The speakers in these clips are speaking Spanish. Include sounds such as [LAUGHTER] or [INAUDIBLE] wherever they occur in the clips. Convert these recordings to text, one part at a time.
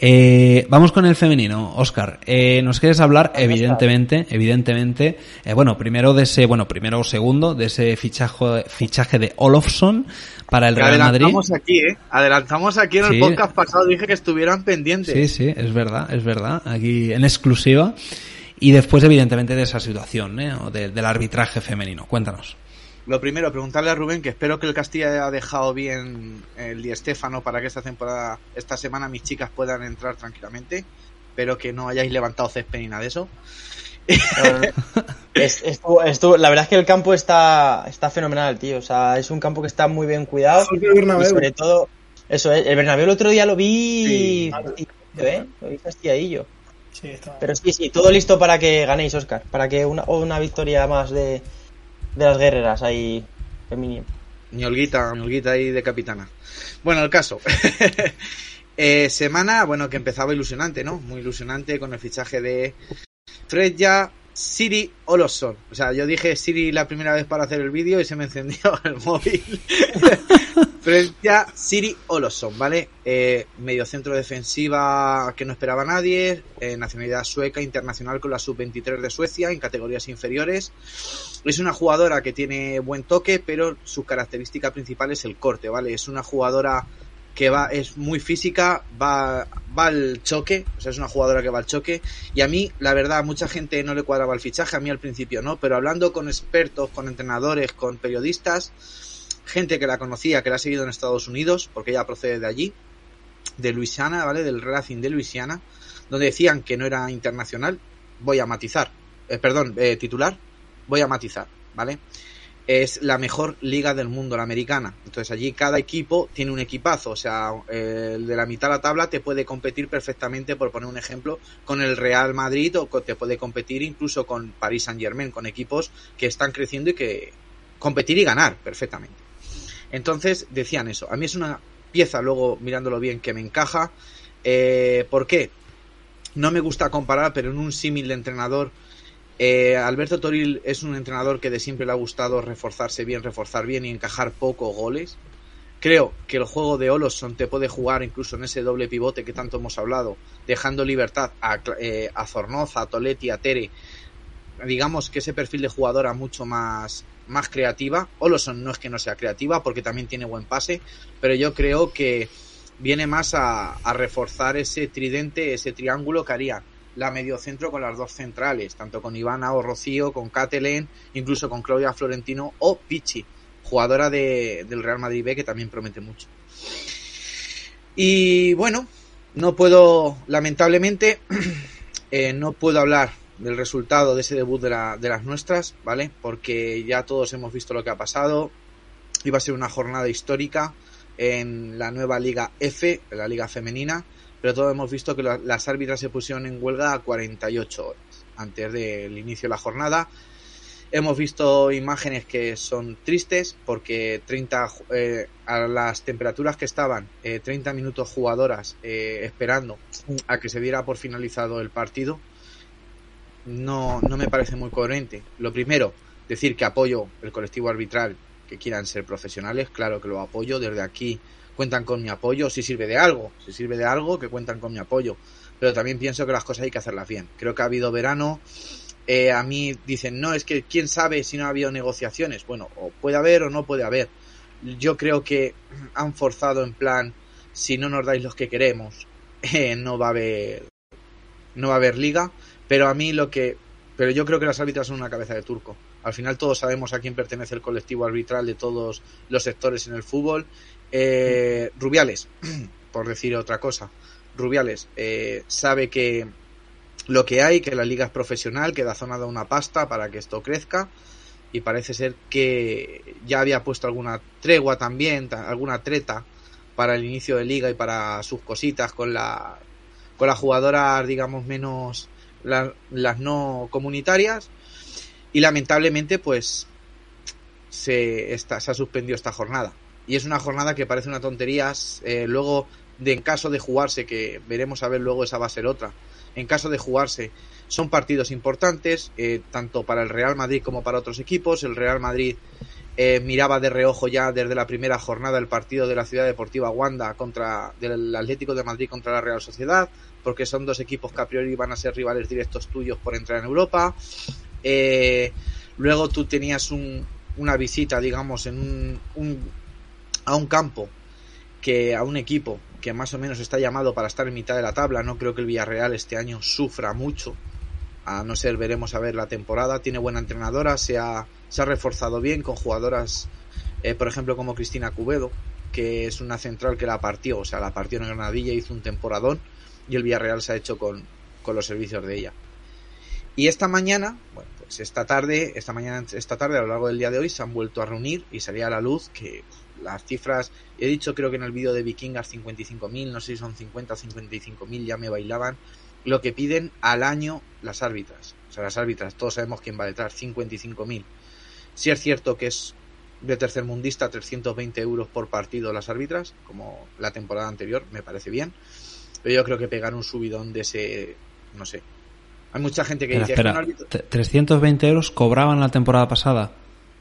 Eh, vamos con el femenino, Oscar. Eh, nos quieres hablar, evidentemente, evidentemente, eh, bueno, primero de ese, bueno, primero o segundo de ese fichaje, fichaje de Olofsson para el Real Madrid. adelantamos aquí, ¿eh? Adelantamos aquí en el podcast pasado, dije que estuvieran pendientes. Sí, sí, es verdad, es verdad. Aquí en exclusiva. Y después, evidentemente, de esa situación, ¿eh? O de- del arbitraje femenino. Cuéntanos. Lo primero, preguntarle a Rubén que espero que el Castilla haya dejado bien el Di Stéfano para que esta temporada, esta semana mis chicas puedan entrar tranquilamente. Espero que no hayáis levantado césped ni nada de eso. [LAUGHS] Es- estuvo- estuvo- la verdad es que el campo está, está fenomenal, tío. O sea, es un campo que está muy bien cuidado. Y sobre todo, eso es. El Bernabéu el otro día lo vi. Sí. ¿eh? Lo vi fastidiadillo. Sí, está. Pero sí, sí, todo listo para que ganéis, Oscar. Para que una, una victoria más de, de las guerreras ahí femenino. Ñolguita, ñolguita ahí de capitana. Bueno, el caso. [LAUGHS] Eh, semana, bueno, que empezaba ilusionante, ¿no? Muy ilusionante con el fichaje de Fredja Siri Olosson. O sea, yo dije Siri la primera vez para hacer el vídeo y se me encendió [LAUGHS] el móvil. [LAUGHS] Fredja Siri Olosson, ¿vale? Eh, medio centro defensiva que no esperaba nadie. eh, nacionalidad sueca, internacional con la sub-23 de Suecia en categorías inferiores. Es una jugadora que tiene buen toque, pero su característica principal es el corte, ¿vale? Es una jugadora que va, es muy física, va, va al choque, o sea, es una jugadora que va al choque. Y a mí, la verdad, mucha gente no le cuadraba el fichaje, a mí al principio no, pero hablando con expertos, con entrenadores, con periodistas, gente que la conocía, que la ha seguido en Estados Unidos, porque ella procede de allí, de Luisiana, ¿vale? Del Racing de Luisiana, donde decían que no era internacional, voy a matizar, eh, perdón, eh, titular, voy a matizar, ¿vale? Es la mejor liga del mundo, la americana. Entonces allí cada equipo tiene un equipazo, o sea, el de la mitad de la tabla te puede competir perfectamente, por poner un ejemplo, con el Real Madrid o te puede competir incluso con Paris Saint Germain, con equipos que están creciendo y que competir y ganar perfectamente. Entonces decían eso. A mí es una pieza, luego mirándolo bien, que me encaja. Eh, ¿Por qué? No me gusta comparar, pero en un símil de entrenador, eh, Alberto Toril es un entrenador que de siempre le ha gustado reforzarse bien, reforzar bien y encajar poco goles. Creo que el juego de Olosson te puede jugar incluso en ese doble pivote que tanto hemos hablado, dejando libertad a, eh, a Zornoza, a Toletti, a Tere. Digamos que ese perfil de jugadora mucho más, más creativa. Olosson no es que no sea creativa porque también tiene buen pase, pero yo creo que viene más a reforzar ese tridente, ese triángulo que haría la mediocentro con las dos centrales, tanto con Ivana o Rocío, con Catelen, incluso con Claudia Florentino o Pichi, jugadora de, del Real Madrid B que también promete mucho. Y bueno, no puedo, lamentablemente, [CLEARS THROAT] eh, no puedo hablar del resultado de ese debut de, la- de las nuestras, ¿vale? Porque ya todos hemos visto lo que ha pasado. Iba a ser una jornada histórica en la nueva Liga F, la Liga Femenina, pero todos hemos visto que la- las árbitras se pusieron en huelga a 48 horas antes del inicio de la jornada. Hemos visto imágenes que son tristes porque 30 ju- eh, a las temperaturas que estaban, eh, 30 minutos jugadoras eh, esperando a que se diera por finalizado el partido, no, no me parece muy coherente. Lo primero, decir que apoyo el colectivo arbitral que quieran ser profesionales, claro que lo apoyo, desde aquí cuentan con mi apoyo, si sirve de algo, si sirve de algo, que cuentan con mi apoyo. Pero también pienso que las cosas hay que hacerlas bien. Creo que ha habido verano, eh, a mí dicen, no, es que quién sabe si no ha habido negociaciones. Bueno, o puede haber o no puede haber. Yo creo que han forzado en plan, si no nos dais los que queremos, [LAUGHS] eh, no va a haber, no va a haber liga. Pero a mí lo que, pero yo creo que las árbitras son una cabeza de turco. Al final todos sabemos a quién pertenece el colectivo arbitral de todos los sectores en el fútbol. Eh, Rubiales, [CLEARS THROAT] por decir otra cosa, Rubiales eh, sabe que lo que hay, que la liga es profesional, que Dazón ha dado una pasta para que esto crezca y parece ser que ya había puesto alguna tregua también, alguna treta para el inicio de liga y para sus cositas con la con las jugadoras digamos menos las no comunitarias y lamentablemente pues se ha suspendido esta jornada y es una jornada que parece una tontería eh, luego de en caso de jugarse que veremos a ver luego esa va a ser otra en caso de jugarse son partidos importantes, eh, tanto para el Real Madrid como para otros equipos. El Real Madrid eh, miraba de reojo ya desde la primera jornada el partido de la Ciudad Deportiva Wanda contra del Atlético de Madrid contra la Real Sociedad, porque son dos equipos que a priori van a ser rivales directos tuyos por entrar en Europa. Luego tú tenías una visita, digamos, en un, a un campo que a un equipo que más o menos está llamado para estar en mitad de la tabla. No creo que el Villarreal este año sufra mucho. A no ser, veremos a ver la temporada. Tiene buena entrenadora, se ha, se ha reforzado bien con jugadoras, eh, por ejemplo, como Cristina Cubedo, que es una central que la partió, o sea, la partió en Granadilla, hizo un temporadón y el Villarreal se ha hecho con, con los servicios de ella. Y esta mañana, bueno, pues esta tarde, esta mañana, esta tarde, a lo largo del día de hoy, se han vuelto a reunir y salía a la luz que las cifras, he dicho creo que en el vídeo de Vikingas 55.000, no sé si son 50 o 55.000, ya me bailaban, lo que piden al año las árbitras. O sea, las árbitras, todos sabemos quién va detrás, 55.000. Si es cierto que es de tercermundista 320 euros por partido las árbitras, como la temporada anterior, me parece bien. Pero yo creo que pegar un subidón de ese, no sé. Hay mucha gente que dice... Espera, 320 euros cobraban la temporada pasada.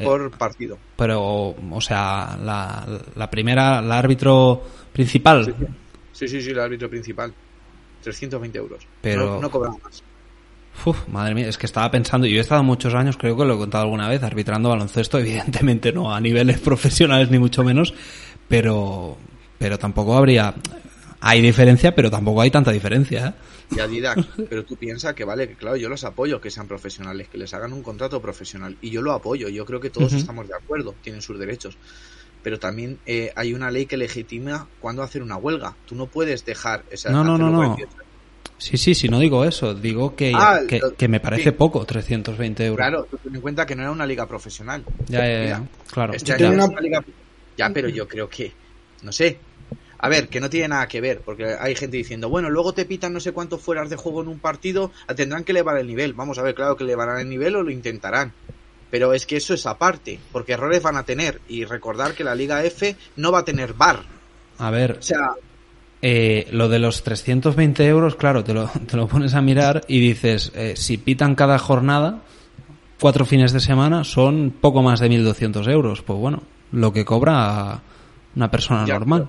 Eh, por partido. Pero, o sea, la, la primera, el árbitro principal. Sí, sí, sí, el árbitro principal. 320 euros. Pero... No, no más. Uf, madre mía, es que estaba pensando, yo he estado muchos años, creo que lo he contado alguna vez, arbitrando baloncesto, [LAUGHS] evidentemente no a niveles [LAUGHS] profesionales ni mucho menos, pero, pero tampoco habría, hay diferencia, pero tampoco hay tanta diferencia. ¿eh? Ya Didac, pero tú piensas que vale, que claro, yo los apoyo que sean profesionales, que les hagan un contrato profesional. Y yo lo apoyo, yo creo que todos estamos de acuerdo, tienen sus derechos. Pero también eh, hay una ley que legitima cuándo hacer una huelga. Tú no puedes dejar esa. No, no, no, no. Sí, sí, sí, no digo eso. Digo que, ah, que, me parece poco, 320 euros. Claro, ten en cuenta que no era una liga profesional. Ya, ya, ya. Claro. Ya, ya, pero yo creo que, no sé, a ver, que no tiene nada que ver, porque hay gente diciendo, bueno, luego te pitan no sé cuántos fueras de juego en un partido, tendrán que elevar el nivel. Vamos a ver, claro que elevarán el nivel o lo intentarán. Pero es que eso es aparte, porque errores van a tener. Y recordar que la Liga F no va a tener bar. A ver. O sea. Eh, lo de los 320 euros, claro, te lo, [LAUGHS] te lo pones a mirar y dices, eh, si pitan cada jornada, cuatro fines de semana, son poco más de 1.200 euros. Pues bueno, lo que cobra una persona normal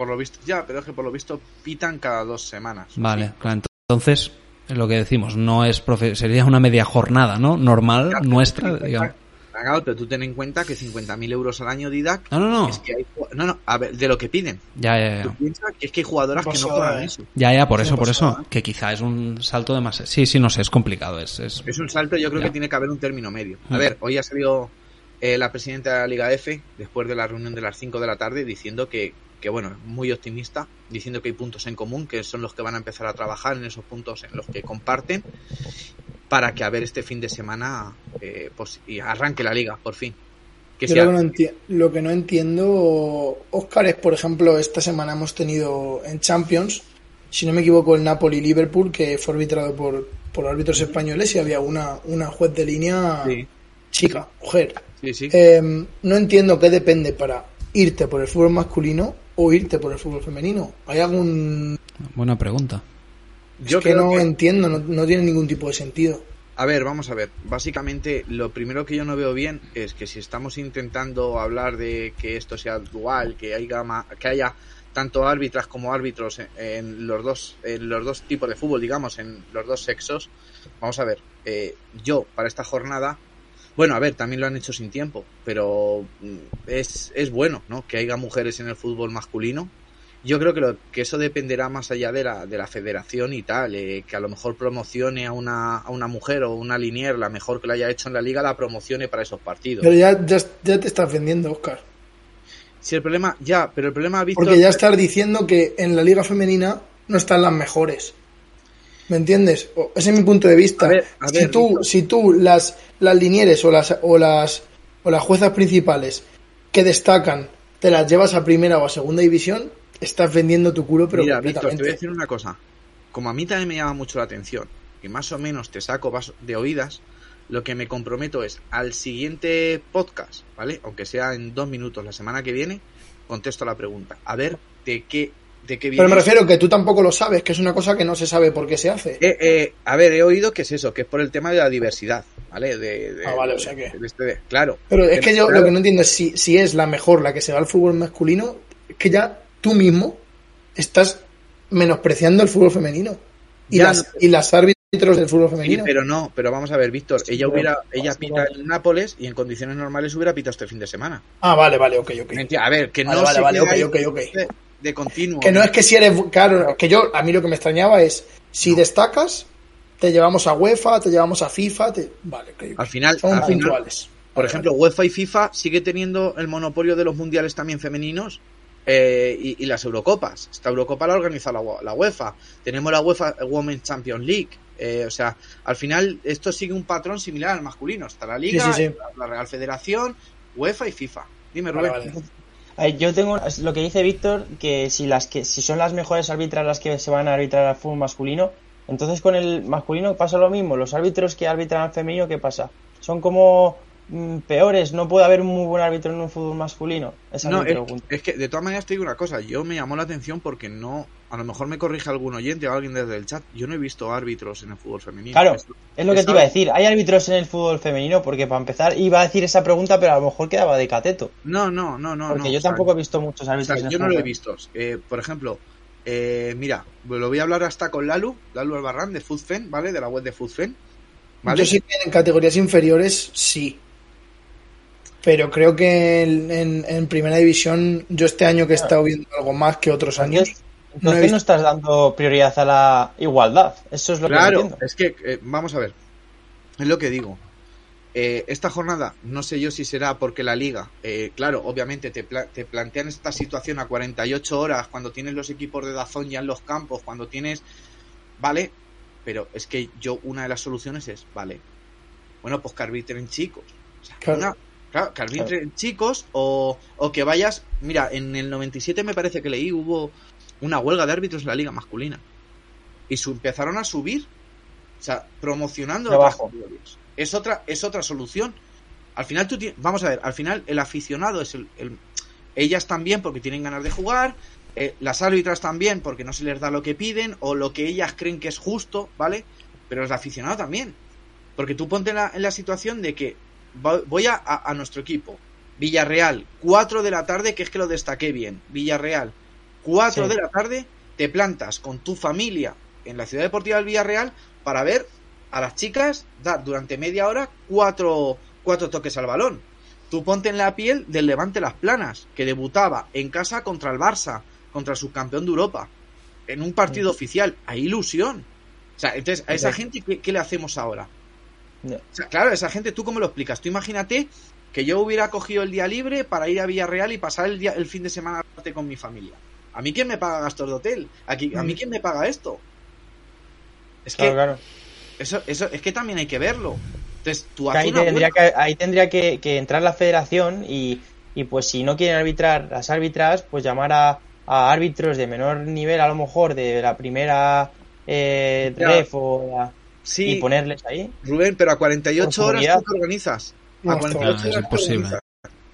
por lo visto, ya, pero es que por lo visto pitan cada dos semanas. Vale, claro, entonces lo que decimos, no es sería una media jornada, ¿no? Normal, nuestra, digamos. Claro, pero tú ten en cuenta que 50.000 euros al año Didac. No, no, no. Es que hay, no, no, a ver, de lo que piden. Ya, ya, ya. Tú piensas que es que hay jugadoras que no cobran eso. Ya, ya, por eso, por eso. Que quizá es un salto de más. Sí, sí, no sé, es complicado. Es, es... es un salto, yo creo que tiene que haber un término medio. A ver, hoy ha salido eh, la presidenta de la Liga F, después de la reunión de las 5 de la tarde, diciendo que que bueno, muy optimista, diciendo que hay puntos en común, que son los que van a empezar a trabajar en esos puntos en los que comparten, para que a ver este fin de semana eh, pues, y arranque la liga, por fin. Que Yo lo, que no lo que no entiendo, Oscar, es, por ejemplo, esta semana hemos tenido en Champions, si no me equivoco, el Napoli-Liverpool, que fue arbitrado por, por árbitros españoles y había una, una juez de línea chica, mujer. Eh, no entiendo qué depende para irte por el fútbol masculino o irte por el fútbol femenino? ¿Hay algún...? Buena pregunta. Yo que no entiendo, no, tiene ningún tipo de sentido. A ver, vamos a ver. Básicamente, lo primero que yo no veo bien es que si estamos intentando hablar de que esto sea dual, que haya, que haya tanto árbitras como árbitros en, los dos en los dos tipos de fútbol, digamos, en los dos sexos. Vamos a ver. Eh, yo para esta jornada bueno, a ver, también lo han hecho sin tiempo, pero mm, es, es bueno, ¿no? Que haya mujeres en el fútbol masculino. Yo creo que, lo, que eso dependerá más allá de la, de la federación y tal, eh, que a lo mejor promocione a una, a una mujer o una linier, la mejor que lo haya hecho en la liga, la promocione para esos partidos. Pero ya, ya, te estás vendiendo, Oscar. Sí, el problema, ya, pero el problema, Porque ya estás diciendo que en la liga femenina no están las mejores. ¿Me entiendes? Ese es mi punto de vista. A ver, a si, ver, tú, Víctor. si tú las, las linieres o las, o, las, o las juezas principales que destacan te las llevas a primera o a segunda división, estás vendiendo tu culo, pero Mira, Víctor, te voy a decir una cosa. Como a mí también me llama mucho la atención, y más o menos te saco vas- de oídas, lo que me comprometo es al siguiente podcast, ¿vale? Aunque sea en dos minutos la semana que viene, contesto la pregunta. A ver de qué, de qué viene. Pero me refiero que tú tampoco lo sabes, que es una cosa que no se sabe por qué se hace. Eh, eh, a ver, he oído que es eso, que es por el tema de la diversidad, ¿vale? De, de- Ah, vale, o sea que- este claro. Pero es que yo Claro. lo que no entiendo es si, si es la mejor la que se va al fútbol masculino, es que ya tú mismo estás menospreciando el fútbol femenino. Y, Ya, las, no- y las árbitros del fútbol Sí, femenino. pero no, pero vamos a ver, Víctor, ella hubiera, ella sí, pita en Nápoles y en condiciones normales hubiera pitado este fin de semana. Ah, vale, vale, ok, ok. A ver, que no Vale, vale, se vale, quede ok, ahí ok, ok. De, continuo. Que no es que si eres. Claro, que yo, a mí lo que me extrañaba es, si destacas, te llevamos a UEFA, te llevamos a FIFA, te... Vale. Al final, Son al final, puntuales. por ejemplo, UEFA y FIFA sigue teniendo el monopolio de los mundiales también femeninos eh, y, y las Eurocopas. Esta Eurocopa la organiza la, la UEFA. Tenemos la UEFA Women's Champions League. Eh, o sea, al final esto sigue un patrón similar al masculino. Está la Liga, Sí, sí, sí. La, la Real Federación, UEFA y FIFA. Dime, Rubén. vale. Yo tengo lo que dice Víctor, que si las que si son las mejores árbitras las que se van a arbitrar al fútbol masculino, entonces con el masculino pasa lo mismo. Los árbitros que arbitran al femenino, ¿qué pasa? Son como peores. No puede haber un muy buen árbitro en un fútbol masculino. Esa No, es es, pregunta. es que de todas maneras te digo una cosa, yo me llamó la atención porque no, a lo mejor me corrige algún oyente o alguien desde el chat, yo no he visto árbitros en el fútbol femenino. Claro, Es- es lo que es te iba a decir. ¿Hay árbitros en el fútbol femenino? Porque para empezar iba a decir esa pregunta, pero a lo mejor quedaba de cateto. No, no, no, no. Porque no, yo o sea, tampoco he visto muchos o árbitros sea, en el yo no lo he visto. Eh, por ejemplo, eh, mira, lo voy a hablar hasta con Lalu, Lalu Albarrán de Foodfen, ¿vale? De la web de Foodfen. ¿vale? Yo sí que en categorías inferiores, sí. Pero creo que en, en- en primera división, yo este año que he estado viendo algo más que otros años, Entonces, no visto- no estás dando prioridad a la igualdad. Eso es lo que no Claro, es que, eh, vamos a ver, es lo que digo. Eh, esta jornada, no sé yo si será porque la liga, eh, claro, obviamente te, pla- te plantean esta situación a 48 horas, cuando tienes los equipos de Dazón ya en los campos, cuando tienes, vale, pero es que yo una de las soluciones es, vale, bueno, pues que arbitren chicos. O sea, Claro. una- claro, que arbitren chicos o, o que vayas, mira, en el 97 me parece que leí, hubo una huelga de árbitros en la liga masculina. Y su- empezaron a subir, o sea, promocionando De otras abajo. categorías. Es otra, es otra solución. Al final tú tienes, vamos a ver, al final el aficionado es el, el- ellas también porque tienen ganas de jugar, eh, las árbitras también porque no se les da lo que piden o lo que ellas creen que es justo, ¿vale? Pero el aficionado también. Porque tú ponte en la, en la situación de que voy a, a- a nuestro equipo, Villarreal, 4 de la tarde, que es que lo destaqué bien, Villarreal, 4 Sí. de la tarde, te plantas con tu familia en la ciudad deportiva del Villarreal para ver a las chicas dar durante media hora cuatro, cuatro toques al balón. Tú ponte en la piel del Levante Las Planas, que debutaba en casa contra el Barça, contra el subcampeón de Europa, en un partido oficial. Hay ilusión. O sea, entonces, a esa Sí. gente, ¿qué, qué le hacemos ahora? No. O sea, claro, esa gente, ¿tú cómo lo explicas? Tú imagínate que yo hubiera cogido el día libre para ir a Villarreal y pasar el, día, el fin de semana con mi familia. ¿A mí quién me paga gastos de hotel? Aquí, ¿A mí quién me paga esto? Es que Claro, claro. eso, eso, es que también hay que verlo. Entonces, tú ahí una tendría que, ahí tendría que, que entrar la federación y, y pues si no quieren arbitrar las árbitras, pues llamar a, a árbitros de menor nivel a lo mejor de la primera eh, ref o la- Sí, y ponerles ahí. Rubén, pero a 48 Por horas comunidad. tú te organizas. No, A 48 no, es horas te imposible.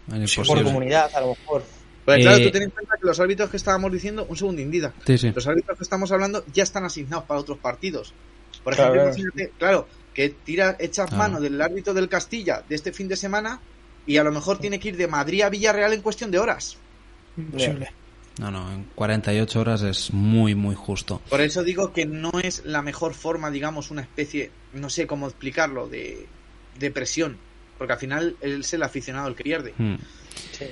organizas. Por comunidad a lo mejor. Porque, claro, Eh, tú ten en cuenta que los árbitros que estábamos diciendo, un segundo, Indida, Sí, sí. los árbitros que estamos hablando ya están asignados para otros partidos. Por Claro, ejemplo, claro. imagínate, claro, que tira, echas mano del árbitro del Castilla de este fin de semana y a lo mejor tiene que ir de Madrid a Villarreal en cuestión de horas. imposible. No, no, en 48 horas es muy, muy justo. Por eso digo que no es la mejor forma, digamos, una especie, no sé cómo explicarlo, de, de presión. Porque al final es el aficionado el que pierde. Hmm. Sí.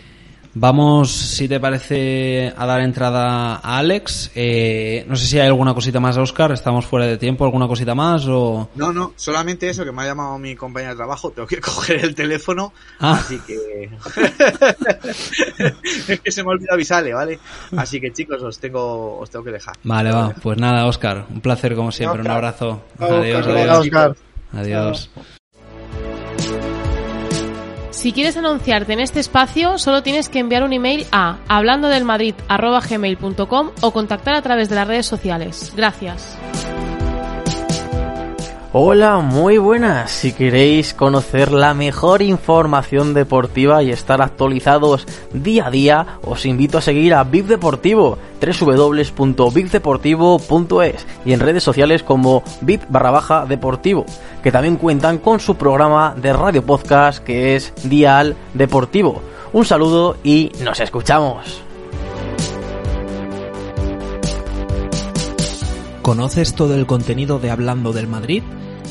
Vamos, si te parece, a dar entrada a Alex. Eh, no sé si hay alguna cosita más, Oscar. Estamos fuera de tiempo. ¿Alguna cosita más? o No, no, solamente eso, que me ha llamado mi compañera de trabajo. Tengo que [LAUGHS] coger el teléfono. Ah. Así que. [LAUGHS] es que se me olvidó avisarle, ¿vale? Así que chicos, os tengo, os tengo que dejar. Vale, va. Pues nada, Oscar. Un placer como siempre. Un abrazo. Adiós, Oscar. adiós. Oscar. Adiós. Si quieres anunciarte en este espacio, solo tienes que enviar un email a hablandodelmadrid.gmail.com o contactar a través de las redes sociales. Gracias. Hola, muy buenas. Si queréis conocer la mejor información deportiva y estar actualizados día a día, os invito a seguir a VIP Deportivo, www.vipdeportivo.es y en redes sociales como VIP barra baja deportivo, que también cuentan con su programa de radio podcast que es Dial Deportivo. Un saludo y nos escuchamos. ¿Conoces todo el contenido de Hablando del Madrid?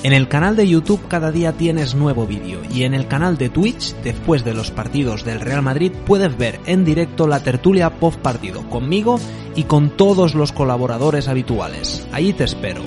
En el canal de YouTube cada día tienes nuevo vídeo y en el canal de Twitch, después de los partidos del Real Madrid, puedes ver en directo la tertulia post partido conmigo y con todos los colaboradores habituales. Allí te espero.